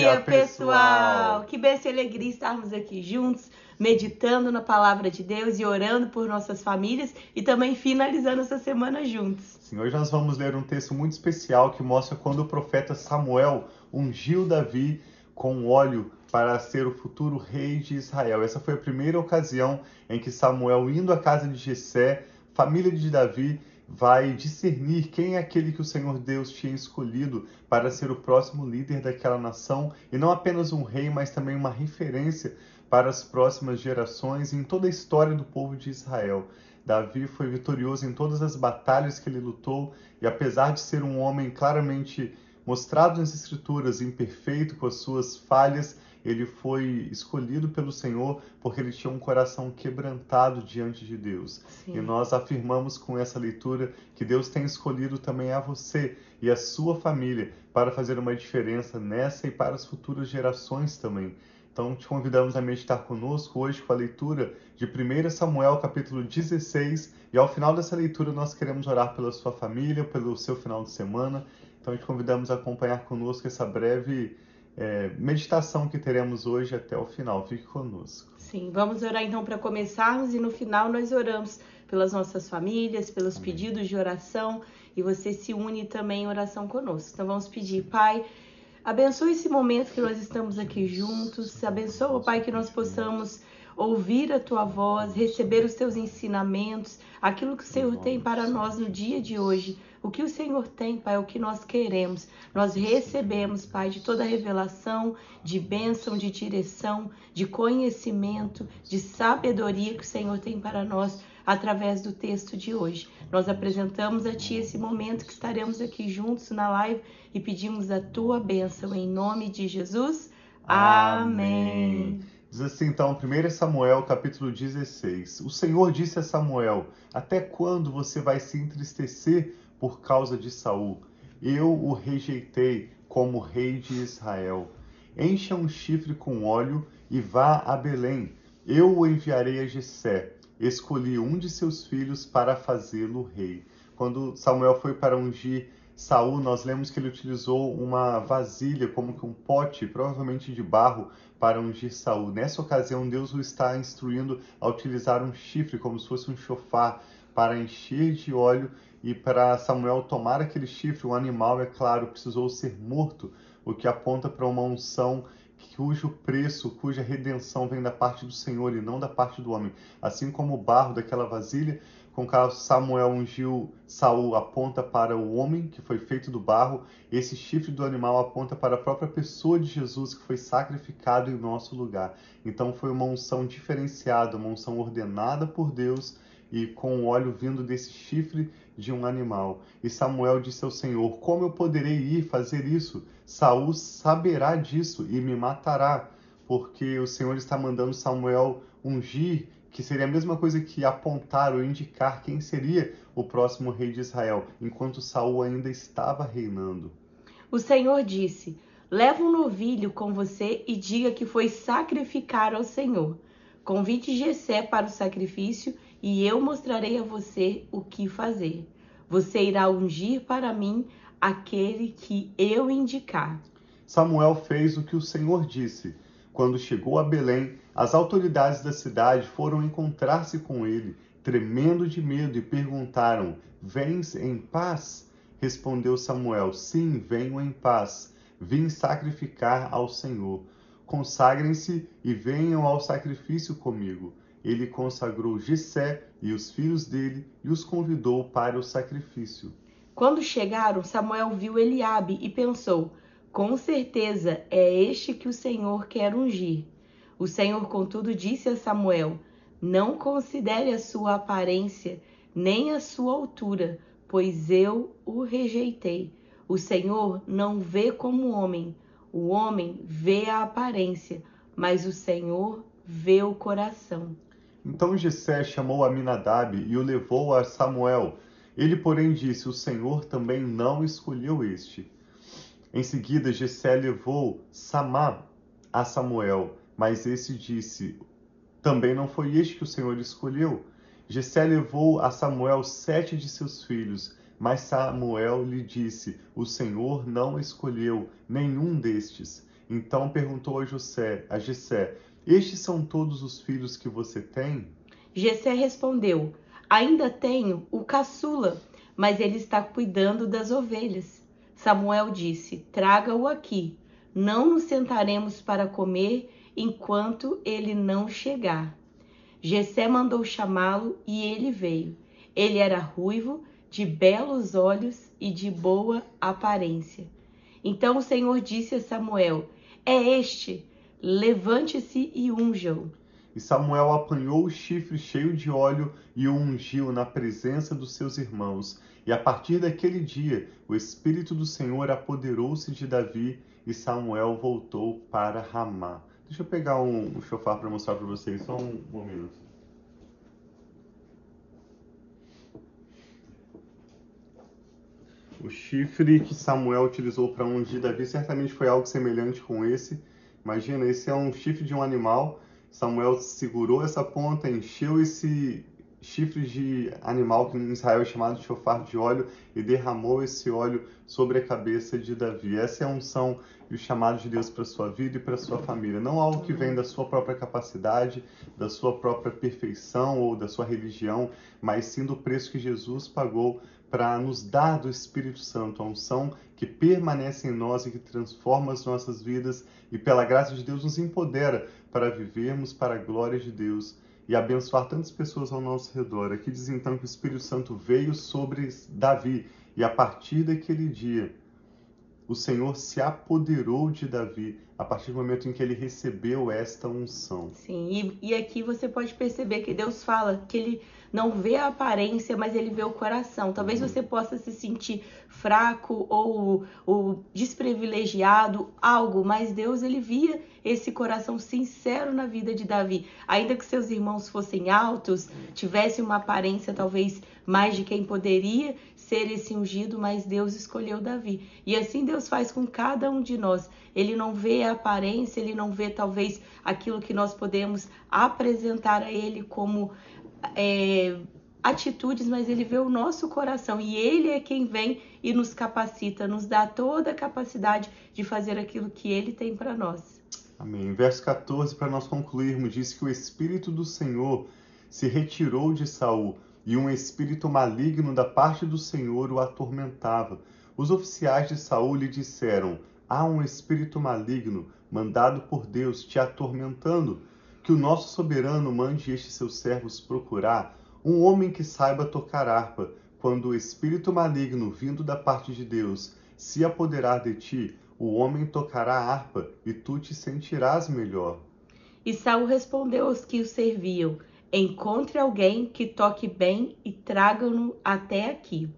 dia, pessoal! Que bênção e alegria estarmos aqui juntos, meditando na palavra de Deus e orando por nossas famílias e também finalizando essa semana juntos. Sim, hoje nós vamos ler um texto muito especial que mostra quando o profeta Samuel ungiu Davi com óleo para ser o futuro rei de Israel. Essa foi a primeira ocasião em que Samuel, indo à casa de Jessé, família de Davi, vai discernir quem é aquele que o Senhor Deus tinha escolhido para ser o próximo líder daquela nação, e não apenas um rei, mas também uma referência para as próximas gerações em toda a história do povo de Israel. Davi foi vitorioso em todas as batalhas que ele lutou, e apesar de ser um homem claramente mostrado nas Escrituras imperfeito, com as suas falhas, ele foi escolhido pelo Senhor porque ele tinha um coração quebrantado diante de Deus. Sim. E nós afirmamos com essa leitura que Deus tem escolhido também a você e a sua família para fazer uma diferença nessa e para as futuras gerações também. Então te convidamos a meditar conosco hoje com a leitura de 1 Samuel capítulo 16 e ao final dessa leitura nós queremos orar pela sua família, pelo seu final de semana. Então te convidamos a acompanhar conosco essa breve é, meditação que teremos hoje até o final. Fique conosco. Sim, vamos orar então para começarmos e no final nós oramos pelas nossas famílias, pelos Amém. pedidos de oração e você se une também em oração conosco. Então vamos pedir, Pai, abençoe esse momento que nós estamos aqui juntos, abençoa, Pai, que nós possamos ouvir a tua voz, receber os teus ensinamentos, aquilo que o Senhor tem para nós no dia de hoje. O que o Senhor tem, Pai, é o que nós queremos. Nós recebemos, Pai, de toda revelação, de bênção, de direção, de conhecimento, de sabedoria que o Senhor tem para nós através do texto de hoje. Nós apresentamos a Ti esse momento que estaremos aqui juntos na live e pedimos a Tua bênção em nome de Jesus. Amém. Amém. Diz assim então, 1 Samuel capítulo 16: O Senhor disse a Samuel: Até quando você vai se entristecer por causa de Saul. Eu o rejeitei como rei de Israel. Encha um chifre com óleo e vá a Belém. Eu o enviarei a Jessé. Escolhi um de seus filhos para fazê-lo rei. Quando Samuel foi para ungir Saul, nós lemos que ele utilizou uma vasilha, como que um pote, provavelmente de barro, para ungir Saul. Nessa ocasião, Deus o está instruindo a utilizar um chifre, como se fosse um chofar, para encher de óleo e para Samuel tomar aquele chifre, o animal, é claro, precisou ser morto, o que aponta para uma unção cujo preço, cuja redenção vem da parte do Senhor e não da parte do homem. Assim como o barro daquela vasilha com que Samuel ungiu Saul aponta para o homem que foi feito do barro, esse chifre do animal aponta para a própria pessoa de Jesus que foi sacrificado em nosso lugar. Então foi uma unção diferenciada, uma unção ordenada por Deus e com o óleo vindo desse chifre de um animal. E Samuel disse ao Senhor: Como eu poderei ir fazer isso? Saul saberá disso e me matará, porque o Senhor está mandando Samuel ungir, que seria a mesma coisa que apontar ou indicar quem seria o próximo rei de Israel, enquanto Saul ainda estava reinando. O Senhor disse: Leva um novilho com você e diga que foi sacrificar ao Senhor. Convide Jessé para o sacrifício e eu mostrarei a você o que fazer. Você irá ungir para mim aquele que eu indicar. Samuel fez o que o Senhor disse. Quando chegou a Belém, as autoridades da cidade foram encontrar-se com ele, tremendo de medo, e perguntaram: Vens em paz? Respondeu Samuel: Sim, venho em paz. Vim sacrificar ao Senhor. Consagrem-se e venham ao sacrifício comigo ele consagrou Jessé e os filhos dele e os convidou para o sacrifício. Quando chegaram, Samuel viu Eliabe e pensou: Com certeza é este que o Senhor quer ungir. O Senhor, contudo, disse a Samuel: Não considere a sua aparência, nem a sua altura, pois eu o rejeitei. O Senhor não vê como homem, o homem vê a aparência, mas o Senhor vê o coração. Então Jessé chamou Aminadab e o levou a Samuel. Ele, porém, disse: O Senhor também não escolheu este. Em seguida, Jessé levou Samá a Samuel, mas esse disse: Também não foi este que o Senhor escolheu. Jessé levou a Samuel sete de seus filhos, mas Samuel lhe disse: O Senhor não escolheu nenhum destes. Então perguntou a José, a Jessé: Estes são todos os filhos que você tem? Jessé respondeu: Ainda tenho o caçula, mas ele está cuidando das ovelhas. Samuel disse: Traga-o aqui. Não nos sentaremos para comer enquanto ele não chegar. Jessé mandou chamá-lo e ele veio. Ele era ruivo, de belos olhos e de boa aparência. Então o Senhor disse a Samuel: É este, levante-se e unja-o. E Samuel apanhou o chifre cheio de óleo e o ungiu na presença dos seus irmãos. E a partir daquele dia, o Espírito do Senhor apoderou-se de Davi e Samuel voltou para Ramá. Deixa eu pegar um, chofar para mostrar para vocês, só um momento. O chifre que Samuel utilizou para ungir Davi certamente foi algo semelhante com esse. Imagina, esse é um chifre de um animal. Samuel segurou essa ponta, encheu esse chifre de animal que em Israel é chamado de chofar de óleo e derramou esse óleo sobre a cabeça de Davi. Essa é a unção e o chamado de Deus para sua vida e para sua família. Não algo que vem da sua própria capacidade, da sua própria perfeição ou da sua religião, mas sim do preço que Jesus pagou para nos dar do Espírito Santo, a unção que permanece em nós e que transforma as nossas vidas e, pela graça de Deus, nos empodera para vivermos para a glória de Deus e abençoar tantas pessoas ao nosso redor. Aqui diz então que o Espírito Santo veio sobre Davi e a partir daquele dia o Senhor se apoderou de Davi a partir do momento em que ele recebeu esta unção. Sim, e, e aqui você pode perceber que Deus fala que ele não vê a aparência, mas ele vê o coração. Talvez uhum. você possa se sentir fraco ou, ou desprivilegiado, algo, mas Deus ele via esse coração sincero na vida de Davi. Ainda que seus irmãos fossem altos, tivessem uma aparência talvez mais de quem poderia ser esse ungido, mas Deus escolheu Davi. E assim Deus faz com cada um de nós. Ele não vê a aparência, ele não vê talvez aquilo que nós podemos apresentar a ele como é, atitudes, mas ele vê o nosso coração e ele é quem vem e nos capacita, nos dá toda a capacidade de fazer aquilo que ele tem para nós. Amém. Verso 14, para nós concluirmos, diz que o Espírito do Senhor se retirou de Saul e um espírito maligno da parte do Senhor o atormentava. Os oficiais de Saul lhe disseram: Há um espírito maligno mandado por Deus te atormentando que o nosso soberano mande estes seus servos procurar um homem que saiba tocar harpa, quando o espírito maligno vindo da parte de Deus se apoderar de ti, o homem tocará harpa e tu te sentirás melhor. E Saul respondeu aos que o serviam: Encontre alguém que toque bem e traga-no até aqui.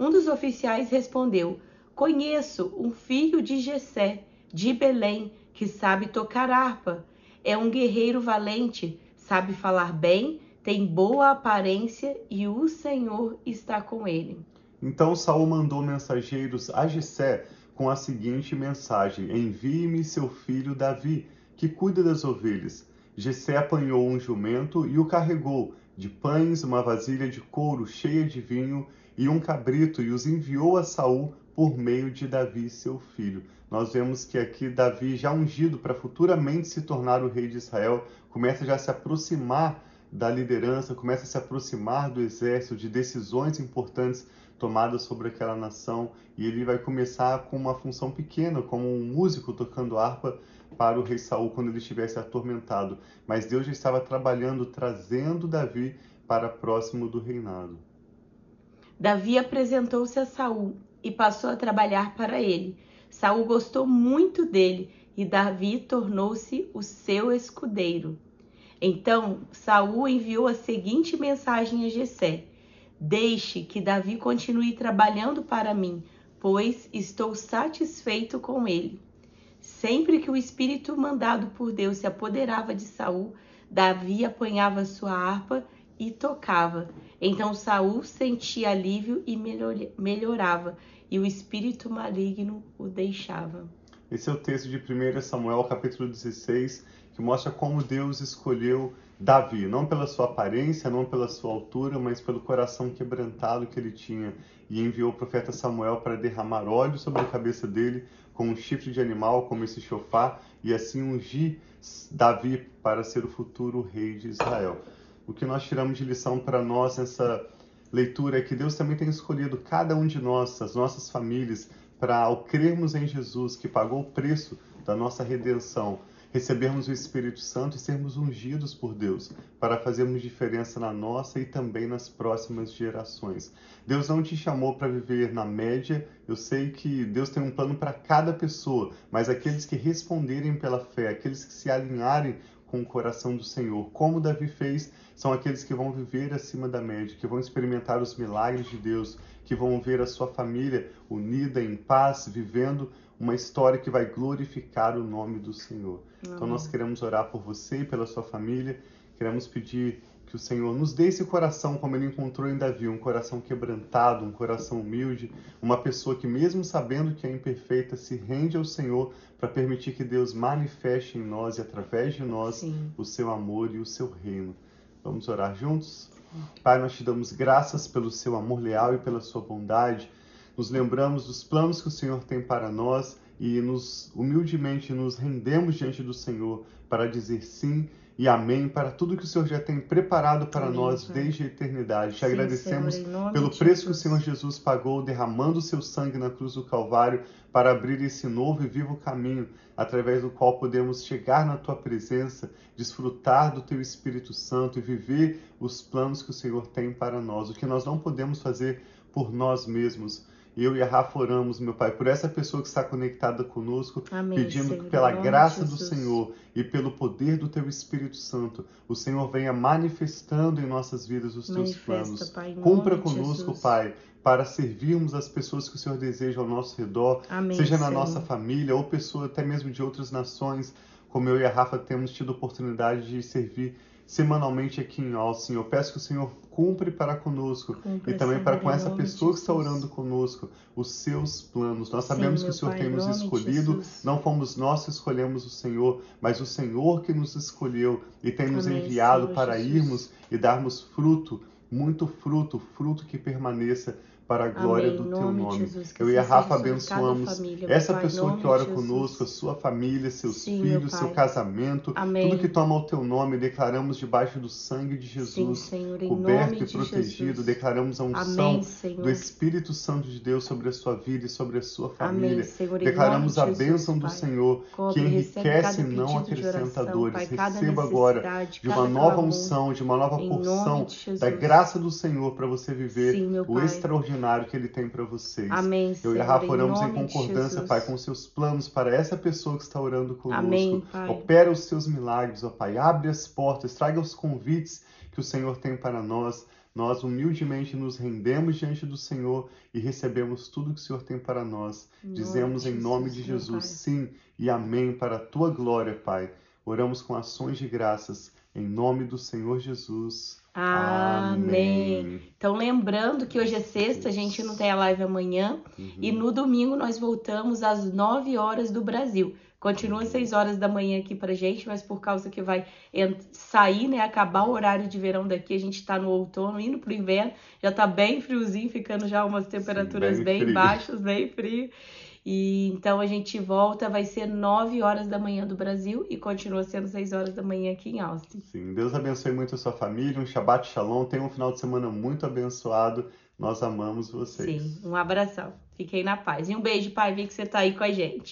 Um dos oficiais respondeu: Conheço um filho de Jessé, de Belém, que sabe tocar harpa. É um guerreiro valente, sabe falar bem, tem boa aparência e o Senhor está com ele. Então Saul mandou mensageiros a Jessé com a seguinte mensagem: Envie-me seu filho Davi, que cuida das ovelhas. Jessé apanhou um jumento e o carregou, de pães, uma vasilha de couro cheia de vinho e um cabrito, e os enviou a Saul por meio de Davi, seu filho. Nós vemos que aqui Davi, já ungido para futuramente se tornar o rei de Israel, começa já a se aproximar da liderança, começa a se aproximar do exército, de decisões importantes tomadas sobre aquela nação, e ele vai começar com uma função pequena, como um músico tocando harpa para o rei Saul quando ele estivesse atormentado. Mas Deus já estava trabalhando, trazendo Davi para próximo do reinado. Davi apresentou-se a Saul e passou a trabalhar para ele. Saul gostou muito dele e Davi tornou-se o seu escudeiro. Então Saul enviou a seguinte mensagem a Jessé: Deixe que Davi continue trabalhando para mim, pois estou satisfeito com ele. Sempre que o espírito mandado por Deus se apoderava de Saul, Davi apanhava sua harpa e tocava. Então Saul sentia alívio e melhorava, e o espírito maligno o deixava. Esse é o texto de 1 Samuel, capítulo 16, que mostra como Deus escolheu Davi, não pela sua aparência, não pela sua altura, mas pelo coração quebrantado que ele tinha, e enviou o profeta Samuel para derramar óleo sobre a cabeça dele, com um chifre de animal, como esse chofar, e assim ungir Davi para ser o futuro rei de Israel. O que nós tiramos de lição para nós nessa leitura é que Deus também tem escolhido cada um de nós, as nossas famílias, para ao crermos em Jesus, que pagou o preço da nossa redenção, recebermos o Espírito Santo e sermos ungidos por Deus, para fazermos diferença na nossa e também nas próximas gerações. Deus não te chamou para viver na média, eu sei que Deus tem um plano para cada pessoa, mas aqueles que responderem pela fé, aqueles que se alinharem com o coração do Senhor, como Davi fez, são aqueles que vão viver acima da média, que vão experimentar os milagres de Deus, que vão ver a sua família unida em paz, vivendo uma história que vai glorificar o nome do Senhor. Amém. Então nós queremos orar por você e pela sua família, queremos pedir que o Senhor nos dê esse coração como ele encontrou em Davi, um coração quebrantado, um coração humilde, uma pessoa que mesmo sabendo que é imperfeita se rende ao Senhor para permitir que Deus manifeste em nós e através de nós Sim. o seu amor e o seu reino. Vamos orar juntos? Pai, nós te damos graças pelo seu amor leal e pela sua bondade nos lembramos dos planos que o Senhor tem para nós e nos humildemente nos rendemos diante do Senhor para dizer sim e amém para tudo que o Senhor já tem preparado para amém, nós Pai. desde a eternidade. Te sim, Agradecemos Senhor, pelo preço que o Senhor Jesus pagou, derramando o seu sangue na cruz do Calvário para abrir esse novo e vivo caminho através do qual podemos chegar na tua presença, desfrutar do teu Espírito Santo e viver os planos que o Senhor tem para nós. O que nós não podemos fazer por nós mesmos, eu e a Rafa oramos, meu Pai, por essa pessoa que está conectada conosco, Amém, pedindo Senhor, que pela graça do Senhor e pelo poder do Teu Espírito Santo, o Senhor venha manifestando em nossas vidas os Teus planos. Pai, Cumpra conosco, Pai, para servirmos as pessoas que o Senhor deseja ao nosso redor, Amém, seja na Senhor. nossa família ou pessoa até mesmo de outras nações, como eu e a Rafa temos tido oportunidade de servir semanalmente aqui em Alcim. Eu peço que o Senhor cumpre para conosco cumpre, e também para com essa pessoa que está orando conosco os seus planos. Nós sabemos Sim, que o Senhor pai, tem nos escolhido, não fomos nós que escolhemos o Senhor, mas o Senhor que nos escolheu e tem nos Amém, enviado Senhor para Jesus. irmos e darmos fruto, muito fruto, fruto que permaneça para a glória Amém. do teu nome. nome. Jesus, eu e a Rafa abençoamos família, essa pai, pessoa que ora conosco, a sua família, seus Sim, filhos, seu casamento, Amém. tudo que toma o teu nome, declaramos debaixo do sangue de Jesus, Sim, Senhor, coberto e protegido, Jesus. declaramos a unção Amém, do Espírito Santo de Deus sobre a sua vida e sobre a sua família. Senhor, declaramos a bênção do Senhor que enriquece e não acrescenta dores. Receba agora de uma nova unção, de uma nova porção da graça do Senhor para você viver o extraordinário extraordinário que Ele tem para vocês. Amém, Eu e a Rafa oramos em, em concordância, Pai, com os seus planos para essa pessoa que está orando conosco. Amém, Pai. Opera os seus milagres, ó Pai. Abre as portas, traga os convites que o Senhor tem para nós. Nós humildemente nos rendemos diante do Senhor e recebemos tudo que o Senhor tem para nós. Dizemos em nome de Jesus sim e amém para a tua glória, Pai. Oramos com ações de graças em nome do Senhor Jesus. Amém. Amém. Então, lembrando que hoje é sexta, a gente não tem a live amanhã. Uhum. E no domingo nós voltamos às 9 horas do Brasil. Continua às 6 horas da manhã aqui pra gente, mas por causa que vai sair, né? Acabar o horário de verão daqui, a gente tá no outono, indo pro inverno. Já tá bem friozinho, ficando já umas temperaturas Sim, bem, bem baixas, bem frio. E então a gente volta, vai ser 9 horas da manhã do Brasil e continua sendo 6 horas da manhã aqui em Austin. Sim, Deus abençoe muito a sua família, um Shabbat Shalom, tenha um final de semana muito abençoado. Nós amamos vocês. Sim, um abração. Fiquem na paz. E um beijo, pai, vi que você tá aí com a gente.